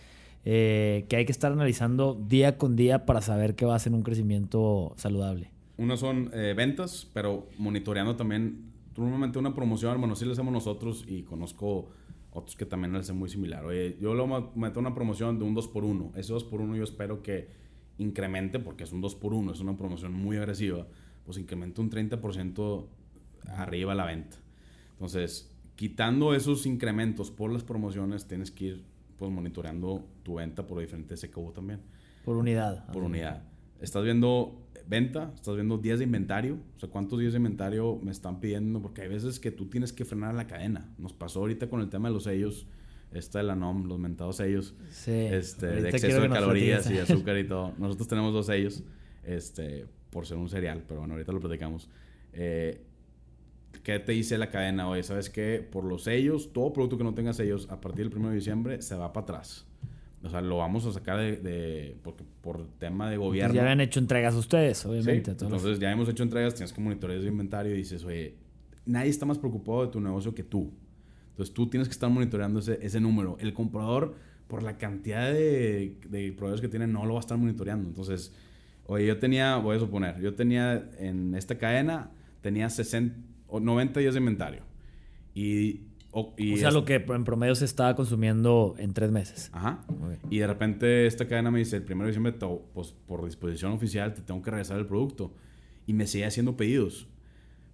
eh, que hay que estar analizando día con día para saber que va a ser un crecimiento saludable? Uno son eh, ventas, pero monitoreando también. Normalmente una promoción, bueno, sí lo hacemos nosotros y conozco otros que también lo hacen muy similar. Oye, yo lo meto una promoción de un 2x1. Ese 2x1 yo espero que incremente, porque es un 2x1, es una promoción muy agresiva, pues incremente un 30% arriba la venta. Entonces, quitando esos incrementos por las promociones, tienes que ir pues monitoreando tu venta por diferentes SKU también. Por unidad. Por unidad. Estás viendo venta, estás viendo días de inventario, o sea, cuántos días de inventario me están pidiendo, porque hay veces que tú tienes que frenar la cadena. Nos pasó ahorita con el tema de los sellos, esta de la NOM, los mentados sellos, sí, este, de exceso de calorías y azúcar y todo. Nosotros tenemos dos sellos, este, por ser un cereal, pero bueno, ahorita lo platicamos. Eh, ¿Qué te dice la cadena? Oye, ¿sabes qué? Por los sellos, todo producto que no tenga sellos a partir del 1 de diciembre se va para atrás. O sea, lo vamos a sacar de... porque por tema de gobierno... ya habían hecho entregas ustedes, obviamente. entonces ya hemos hecho entregas, tienes que monitorear ese inventario y dices, oye, nadie está más preocupado de tu negocio que tú. Entonces tú tienes que estar monitoreando ese, ese número. El comprador, por la cantidad de, de proveedores que tiene, no lo va a estar monitoreando. Entonces, oye, yo tenía, voy a suponer, yo tenía en esta cadena, tenía 60 90 días de inventario. Y, o, sea, lo que en promedio se estaba consumiendo en tres meses. Ajá. Y de repente esta cadena me dice, el 1 de diciembre, pues por disposición oficial, te tengo que regresar el producto. Y me sigue haciendo pedidos.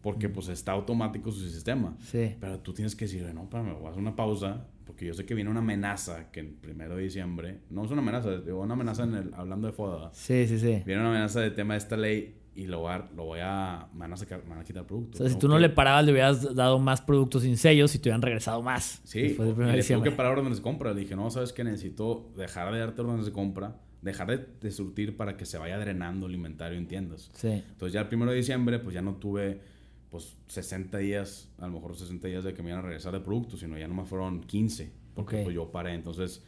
Porque pues está automático su sistema. Sí. Pero tú tienes que decir, no, para, me voy a hacer una pausa. Porque yo sé que viene una amenaza que el 1 de diciembre, no es una amenaza, es una amenaza en el, hablando de FODA. Sí, sí, sí. Viene una amenaza de tema de esta ley y lo voy a, lo voy a, me van a, sacar, me van a quitar productos. O sea, si tú no le parabas, le hubieras dado más productos sin sellos y te hubieran regresado más. Sí, y le tengo que parar órdenes de compra. Le dije, no, sabes que necesito dejar de darte órdenes de compra, dejar de, de, surtir para que se vaya drenando el inventario en tiendas. Sí. Entonces ya el primero de diciembre, pues ya no tuve pues 60 días, a lo mejor 60 días de que me iban a regresar de productos, sino ya no me fueron 15, porque pues yo paré. Entonces,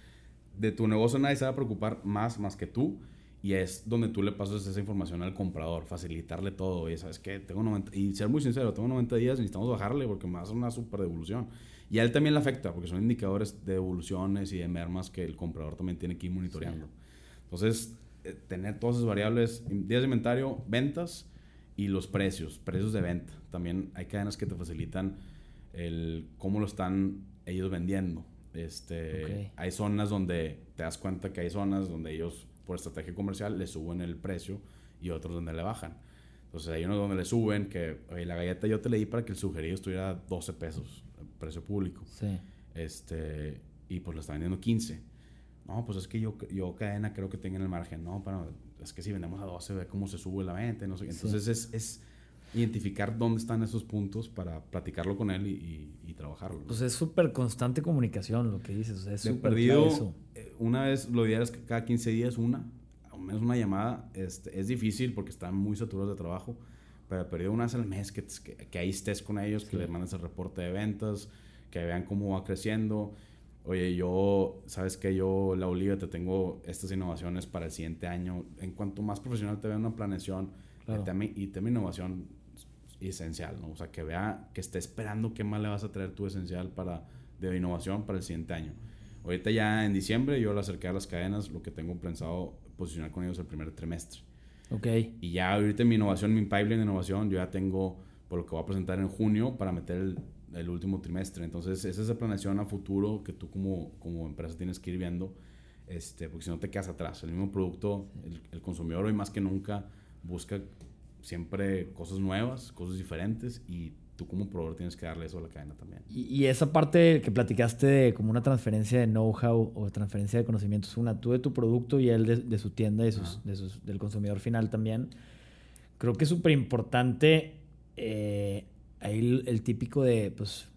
de tu negocio nadie se va a preocupar más, más que tú y es donde tú le pasas esa información al comprador, facilitarle todo. Y sabes que tengo 90, y ser muy sincero, tengo 90 días, necesitamos bajarle porque me va a hacer una super devolución. Y a él también le afecta porque son indicadores de devoluciones y de mermas que el comprador también tiene que ir monitoreando. Entonces, eh, tener todas esas variables, días de inventario, ventas y los precios, precios de venta. También hay cadenas que te facilitan el cómo lo están ellos vendiendo. Este, Hay zonas donde te das cuenta que hay zonas donde ellos por estrategia comercial le suben el precio y otros donde le bajan. Entonces hay unos donde le suben que la galleta yo te leí para que el sugerido estuviera 12 pesos, precio público. Sí. Este, y pues lo está vendiendo 15. No, pues es que yo, yo cadena creo que tenga en el margen. No, pero es que si vendemos a 12, ve cómo se sube la venta. No sé. Entonces es, es, identificar dónde están esos puntos para platicarlo con él y, y, trabajarlo. Pues es súper constante comunicación lo que dices. O sea, es súper perdido. Eh, una vez, lo ideal es que cada 15 días una, al menos una llamada. Este, es difícil porque están muy saturados de trabajo. Pero perdido una vez al mes que, que, ahí estés con ellos, que le mandes el reporte de ventas, que vean cómo va creciendo oye, yo, sabes que yo, la Oliva, te tengo estas innovaciones para el siguiente año. En cuanto más profesional te vea una planeación y, tema, innovación esencial, ¿no? O sea, que vea, que esté esperando qué más le vas a traer tú esencial para, de innovación para el siguiente año. Ahorita ya en diciembre yo le acerqué a las cadenas lo que tengo pensado posicionar con ellos el primer trimestre. Ok. Y ya ahorita mi innovación, mi pipeline de innovación, yo ya tengo por lo que voy a presentar en junio para meter el el último trimestre. Entonces, esa es la planeación a futuro que tú como, como empresa tienes que ir viendo, este, porque si no te quedas atrás. El mismo producto, el, consumidor hoy más que nunca busca siempre cosas nuevas, cosas diferentes y tú como proveedor tienes que darle eso a la cadena también. Y, esa parte que platicaste de como una transferencia de know-how o transferencia de conocimientos, una tú de tu producto y él de, su tienda y sus, de sus, del consumidor final también, creo que es súper importante eh, ahí el, típico de, pues,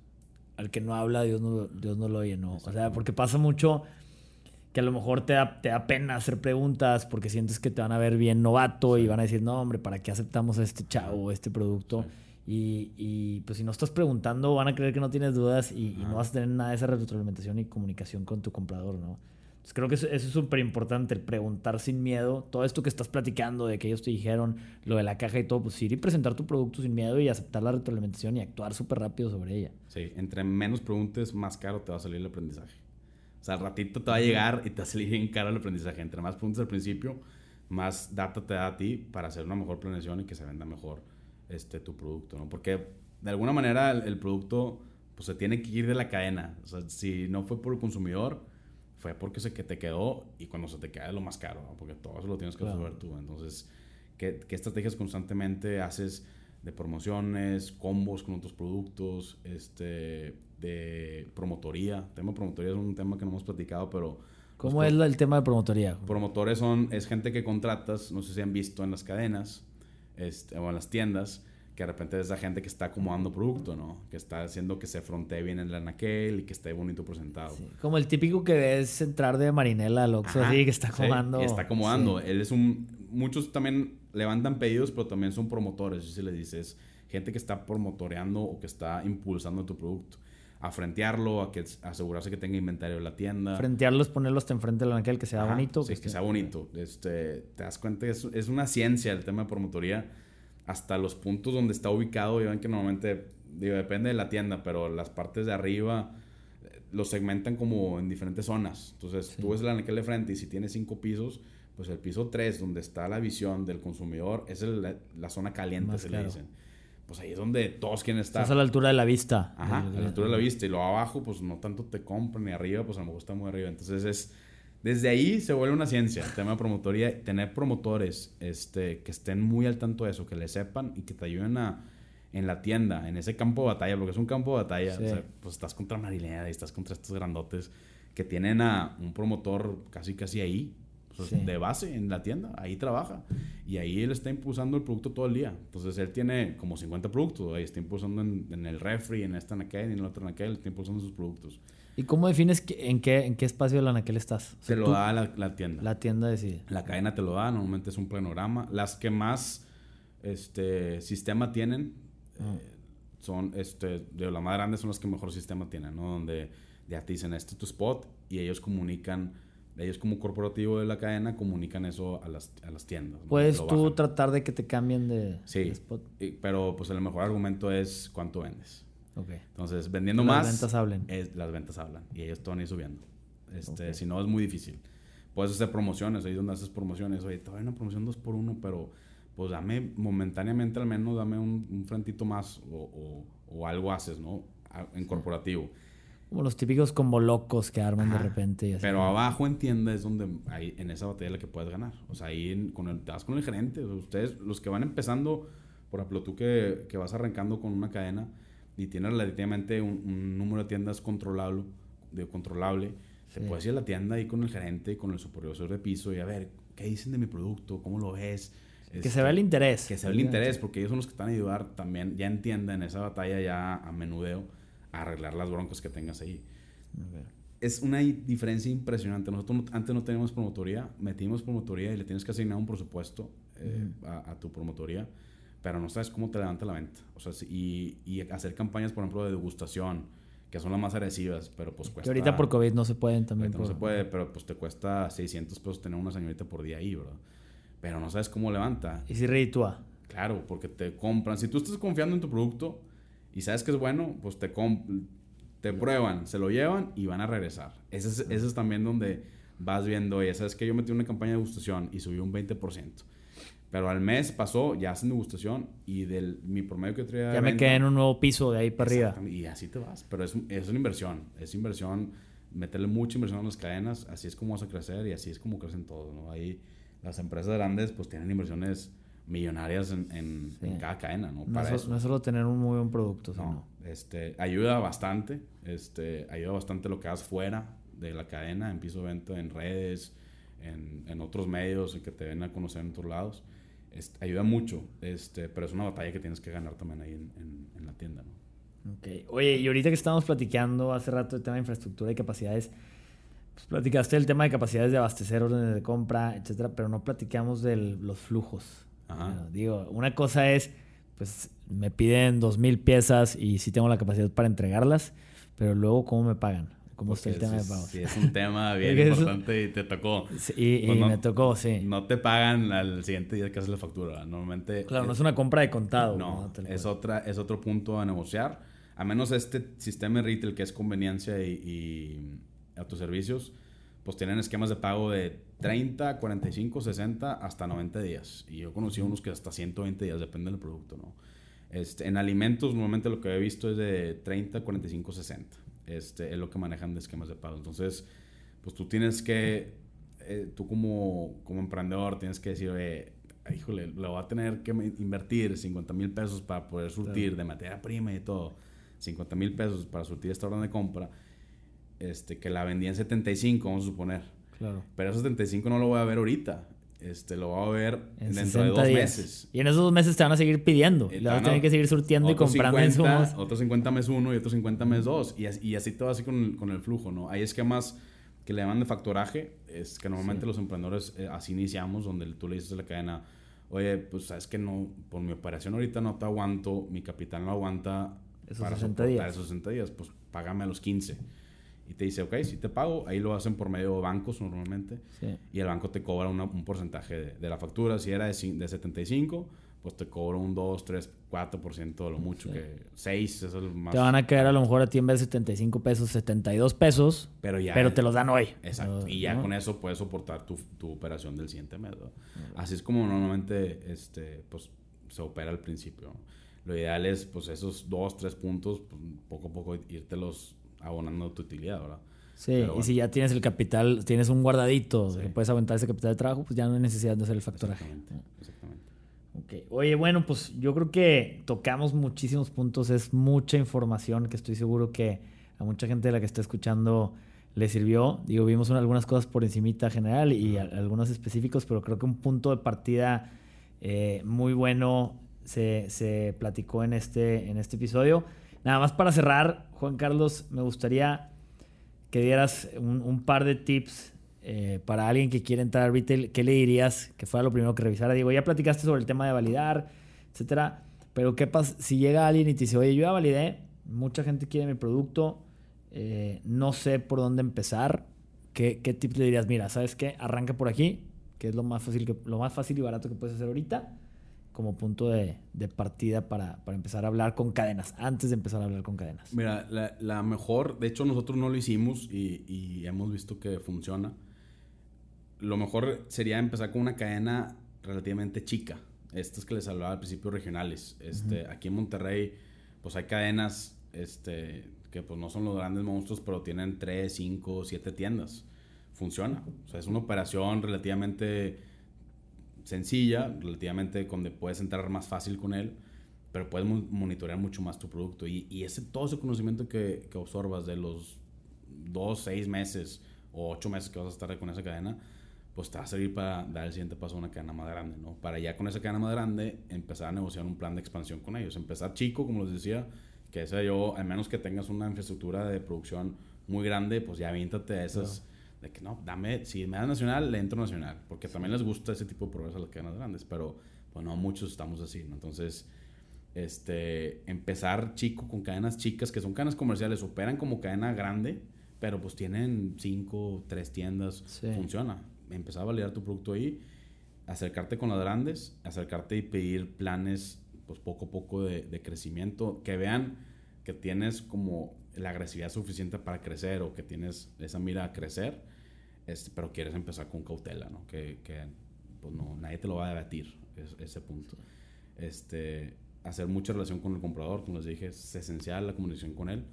al que no habla, Dios no, Dios no lo oye, ¿no? O sea, porque pasa mucho que a lo mejor te da, te da pena hacer preguntas porque sientes que te van a ver bien novato y van a decir, no, hombre, ¿para qué aceptamos a este chavo, este producto? Y, y, pues si no estás preguntando, van a creer que no tienes dudas y, y, no vas a tener nada de esa retroalimentación y comunicación con tu comprador, ¿no? creo que eso, es súper importante, el preguntar sin miedo. Todo esto que estás platicando de que ellos te dijeron, lo de la caja y todo, pues ir y presentar tu producto sin miedo y aceptar la retroalimentación y actuar súper rápido sobre ella. Sí, entre menos preguntes, más caro te va a salir el aprendizaje. O sea, al ratito te va a llegar y te va a salir bien caro el aprendizaje. Entre más preguntas al principio, más data te da a ti para hacer una mejor planeación y que se venda mejor este, tu producto, ¿no? Porque de alguna manera el, el producto pues se tiene que ir de la cadena. O sea, si no fue por el consumidor, fue porque se que te quedó y cuando se te queda es lo más caro, porque todo eso lo tienes que resolver tú. Entonces, ¿qué, ¿qué, estrategias constantemente haces de promociones, combos con otros productos, este, de promotoría? El tema de promotoría es un tema que no hemos platicado, pero... ¿Cómo pues, es el tema de promotoría? Promotores son, es gente que contratas, no sé si han visto en las cadenas este, o en las tiendas, que de repente es la gente que está acomodando producto, ¿no? Que está haciendo que se frontee bien el anaquel y que esté bonito presentado. como el típico que ves entrar de Marinela al Oxxo, así, que está acomodando. Sí, está acomodando. Él es un... Muchos también levantan pedidos, pero también son promotores, si le dices. Gente que está promotoreando o que está impulsando tu producto. A frentearlo, a que asegurarse que tenga inventario en la tienda. Frentearlo es ponerlo hasta enfrente del anaquel, que sea bonito. Sí, que, sea bonito. Este, te das cuenta que es, es una ciencia el tema de promotoría hasta los puntos donde está ubicado. Y ven que normalmente, digo, depende de la tienda, pero las partes de arriba eh, los segmentan como en diferentes zonas. Entonces, tú ves el anaquel de frente y si tiene cinco pisos, pues el piso 3, donde está la visión del consumidor, es la zona caliente, se le dicen. Pues ahí es donde todos quieren estar. Estás a la altura de la vista. Ajá, a la altura de la vista. Y lo abajo, pues no tanto te compran, ni arriba, pues a lo mejor está muy arriba. Entonces es desde ahí se vuelve una ciencia, el tema de promotoría, tener promotores este, que estén muy al tanto de eso, que le sepan y que te ayuden a, en la tienda, en ese campo de batalla, porque es un campo de batalla, pues estás contra Marilena y estás contra estos grandotes que tienen a un promotor casi casi ahí, de base en la tienda, ahí trabaja. Y ahí él está impulsando el producto todo el día. Entonces él tiene como 50 productos, ahí está impulsando en, el refri, en esta naquel, en el otro naquel, está impulsando sus productos. ¿Y cómo defines en qué, en qué espacio de la anaquel estás? Se lo da la, la, tienda. La tienda decide. La cadena te lo da, normalmente es un planograma. Las que más este, sistema tienen ah. eh, son, este, de las más grandes son las que mejor sistema tienen, ¿no? Donde ya te dicen, este es tu spot y ellos comunican ellos como corporativo de la cadena comunican eso a las, a las tiendas. ¿Puedes tú tratar de que te cambien de, sí, spot? pero pues el mejor argumento es cuánto vendes. Okay. Entonces, vendiendo más... Las ventas hablan. las ventas hablan y ellos van a ir subiendo. Este, Si no, es muy difícil. Puedes hacer promociones, ahí es donde haces promociones. Oye, te doy una promoción 2 por 1 pero pues dame momentáneamente al menos, dame un, un frentito más o, o, o, algo haces, ¿no? En corporativo. Como los típicos como locos que arman de repente. Y así. Pero abajo en tienda es donde hay, en esa batalla la que puedes ganar. O sea, ahí con el, te vas con el gerente. ustedes, los que van empezando, por ejemplo, tú que, que vas arrancando con una cadena y tienes relativamente un, número de tiendas controlable, de controlable Te puedes ir a la tienda ahí con el gerente, con el supervisor de piso y a ver, ¿qué dicen de mi producto? ¿Cómo lo ves? que se vea el interés. Que se vea el interés, porque ellos son los que van a ayudar también, ya entienden esa batalla ya a menudeo, arreglar las broncas que tengas ahí. Es una diferencia impresionante. Nosotros antes no teníamos promotoría, metimos promotoría y le tienes que asignar un presupuesto eh, a, tu promotoría, pero no sabes cómo te levanta la venta. O sea, y, y hacer campañas, por ejemplo, de degustación que son las más agresivas, pero pues cuesta... Que ahorita por COVID no se pueden también. No se puede, pero pues te cuesta 600 pesos tener una señorita por día ahí, ¿verdad? Pero no sabes cómo levanta. ¿Y si reditúa? Claro, porque te compran. Si tú estás confiando en tu producto y sabes que es bueno, pues te, te prueban, se lo llevan y van a regresar. Ese es, ese es también donde vas viendo, oye, sabes que yo metí una campaña de degustación y subí un 20%. Pero al mes pasó, ya hacen degustación y del mi promedio que traía. Ya me quedé en un nuevo piso de ahí para arriba. Y así te vas. Pero es, es una inversión. Es inversión, meterle mucha inversión a las cadenas. Así es como vas a crecer y así es como crecen todos. ¿no? Ahí las empresas grandes pues tienen inversiones millonarias en, en, cada cadena, ¿no? Para no, eso. no es solo tener un muy buen producto, no, Este, ayuda bastante, este, ayuda bastante lo que hagas fuera de la cadena, en piso de venta, en redes, en, en otros medios, en que te ven a conocer en otros lados ayuda mucho, este, pero es una batalla que tienes que ganar también ahí en, en, la tienda, ¿no? Ok. Oye, y ahorita que estábamos platicando hace rato del tema de infraestructura y capacidades, pues platicaste del tema de capacidades de abastecer, órdenes de compra, etcétera, pero no platicamos de los flujos. Ajá. digo, una cosa es, pues me piden dos mil piezas y sí tengo la capacidad para entregarlas, pero luego, ¿cómo me pagan? ¿Cómo está el tema de pagos? Sí, es un tema bien importante y te tocó. Sí, y, pues me tocó, sí. No te pagan al siguiente día que haces la factura. Normalmente. Claro, no es una compra de contado. No, es, otra, es otro punto a negociar. A menos este sistema de retail que es conveniencia y, y autoservicios, pues tienen esquemas de pago de 30, 45, 60 hasta 90 días. Y yo conocí unos que hasta 120 días, depende del producto, ¿no? Este, en alimentos, normalmente lo que he visto es de 30, 45, 60 este, es lo que manejan de esquemas de pago. Entonces, pues tú tienes que, eh, tú como, como emprendedor tienes que decir, oye, híjole, lo voy a tener que invertir 50 mil pesos para poder surtir de materia prima y todo. 50 mil pesos para surtir esta orden de compra, este, que la vendí en 75, vamos a suponer. Claro. Pero esos 75 no lo voy a ver ahorita este, lo va a ver dentro de dos meses. Y en esos dos meses te van a seguir pidiendo. Y le vas a tener que seguir surtiendo y comprando 50, Otros 50 mes uno y otros 50 mes dos. Y, y así todo así con, con, el flujo, ¿no? Hay esquemas que le llaman de factoraje. Es que normalmente los emprendedores eh, así iniciamos, donde tú le dices a la cadena, oye, pues sabes que no, por mi operación ahorita no te aguanto, mi capital no aguanta esos para 60 días. esos 60 días, pues págame a los 15 y te dice, ok, si te pago, ahí lo hacen por medio de bancos normalmente, y el banco te cobra un porcentaje de, la factura, si era de, de 75, pues te cobra un 2, 3, 4% de lo mucho, que 6 es el más. Te van a quedar a lo mejor a ti en vez de 75 pesos, 72 pesos, pero, ya, pero te los dan hoy. Exacto, y ya con eso puedes soportar tu, tu operación del siguiente mes. Así es como normalmente este, pues, se opera al principio. Lo ideal es, pues, esos 2, 3 puntos, pues, poco a poco irte los abonando tu utilidad, ¿verdad? Sí, y si ya tienes el capital, tienes un guardadito, que puedes aguantar ese capital de trabajo, pues ya no hay necesidad de hacer el factoraje. Exactamente, exactamente. Okay. Oye, bueno, pues yo creo que tocamos muchísimos puntos, es mucha información que estoy seguro que a mucha gente de la que está escuchando le sirvió. Digo, vimos algunas cosas por encimita general y algunos específicos, pero creo que un punto de partida eh, muy bueno se, se, platicó en este, en este episodio. Nada más para cerrar, Juan Carlos, me gustaría que dieras un, par de tips eh, para alguien que quiere entrar a retail. ¿Qué le dirías que fuera lo primero que revisara? Digo, ya platicaste sobre el tema de validar, etcétera. Pero ¿qué pasa si llega alguien y te dice, oye, yo ya validé, mucha gente quiere mi producto, eh, no sé por dónde empezar? ¿Qué, ¿Qué tips le dirías? Mira, ¿sabes qué? Arranca por aquí, que es lo más fácil, que, lo más fácil y barato que puedes hacer ahorita como punto de, partida para, empezar a hablar con cadenas, antes de empezar a hablar con cadenas? Mira, la, mejor, de hecho nosotros no lo hicimos y, hemos visto que funciona. Lo mejor sería empezar con una cadena relativamente chica. Estas que les hablaba al principio regionales. Este, Aquí en Monterrey, pues hay cadenas este, que pues no son los grandes monstruos, pero tienen 3, 5, 7 tiendas. Funciona. O sea, es una operación relativamente sencilla, relativamente donde puedes entrar más fácil con él, pero puedes monitorear mucho más tu producto. Y, ese, todo ese conocimiento que, que absorbas de los dos, seis meses o ocho meses que vas a estar con esa cadena, pues te va a servir para dar el siguiente paso a una cadena más grande, ¿no? Para ya con esa cadena más grande empezar a negociar un plan de expansión con ellos. Empezar chico, como les decía, que sea yo, al menos que tengas una infraestructura de producción muy grande, pues ya aviéntate a esas... De que no, dame, si me das nacional, le entro nacional. Porque también les gusta ese tipo de progresos a las cadenas grandes. Pero, pues no, muchos estamos así, ¿no? Entonces, este, empezar chico con cadenas chicas, que son cadenas comerciales, operan como cadena grande, pero pues tienen cinco, tres tiendas, funciona. Empezar a validar tu producto ahí, acercarte con las grandes, acercarte y pedir planes, pues poco a poco de, de crecimiento, que vean que tienes como la agresividad suficiente para crecer o que tienes esa mira a crecer, este, pero quieres empezar con cautela, ¿no? Que, que pues no, nadie te lo va a debatir, ese punto. Este, hacer mucha relación con el comprador, como les dije, es esencial la comunicación con él.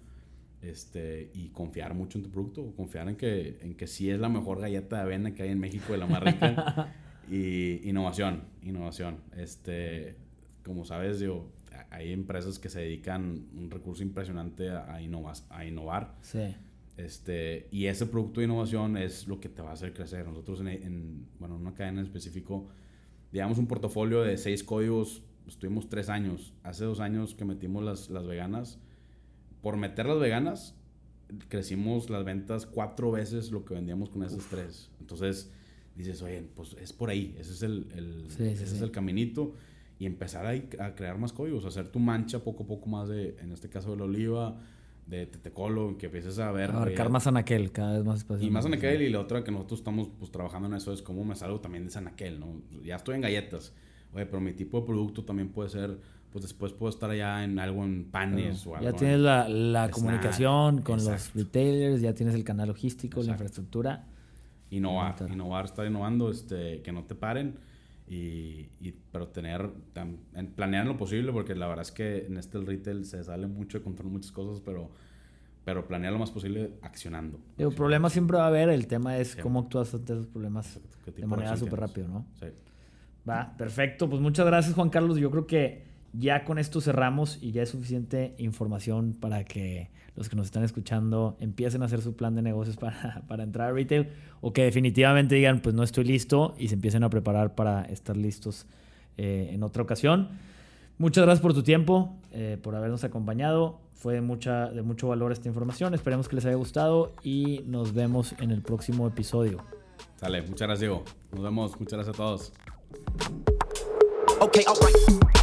Este, y confiar mucho en tu producto, confiar en que, en que sí es la mejor galleta de avena que hay en México, de la más rica. y innovación, innovación. Este, como sabes, yo, hay empresas que se dedican un recurso impresionante a, a, a innovar. Sí. Este, y ese producto de innovación es lo que te va a hacer crecer. Nosotros, en, en bueno, en una cadena en específico, digamos un portafolio de seis códigos, estuvimos tres años. Hace dos años que metimos las, las veganas, por meter las veganas, crecimos las ventas cuatro veces lo que vendíamos con esas tres. Entonces, dices, oye, pues es por ahí, ese es el, el ese es el caminito y empezar a, a, crear más códigos, hacer tu mancha poco a poco más de, en este caso de la oliva, de Tetecolo, que empieces a ver... Abarcar más anaquel, cada vez más espacio. Y más anaquel, y la otra que nosotros estamos pues, trabajando en eso es cómo me salgo también de anaquel, ¿no? Ya estoy en galletas, oye, pero mi tipo de producto también puede ser, pues después puedo estar allá en algo en panes o algo. Ya tienes la, la comunicación con los retailers, ya tienes el canal logístico, la infraestructura. Innovar, innovar, estar innovando, este, que no te paren y, y, pero tener, planear lo posible, porque la verdad es que en este retail se sale mucho de control muchas cosas, pero, pero planear lo más posible accionando. El problema siempre va a haber, el tema es cómo actúas ante esos problemas de manera súper rápido, ¿no? Sí. Va, perfecto. Pues muchas gracias, Juan Carlos. Yo creo que ya con esto cerramos y ya es suficiente información para que los que nos están escuchando empiecen a hacer su plan de negocios para, para, entrar a retail o que definitivamente digan, pues no estoy listo y se empiecen a preparar para estar listos eh, en otra ocasión. Muchas gracias por tu tiempo, eh, por habernos acompañado. Fue de, mucha, de mucho valor esta información. Esperemos que les haya gustado y nos vemos en el próximo episodio. Sale, muchas gracias Diego. Nos vemos, muchas gracias a todos. Okay, all right.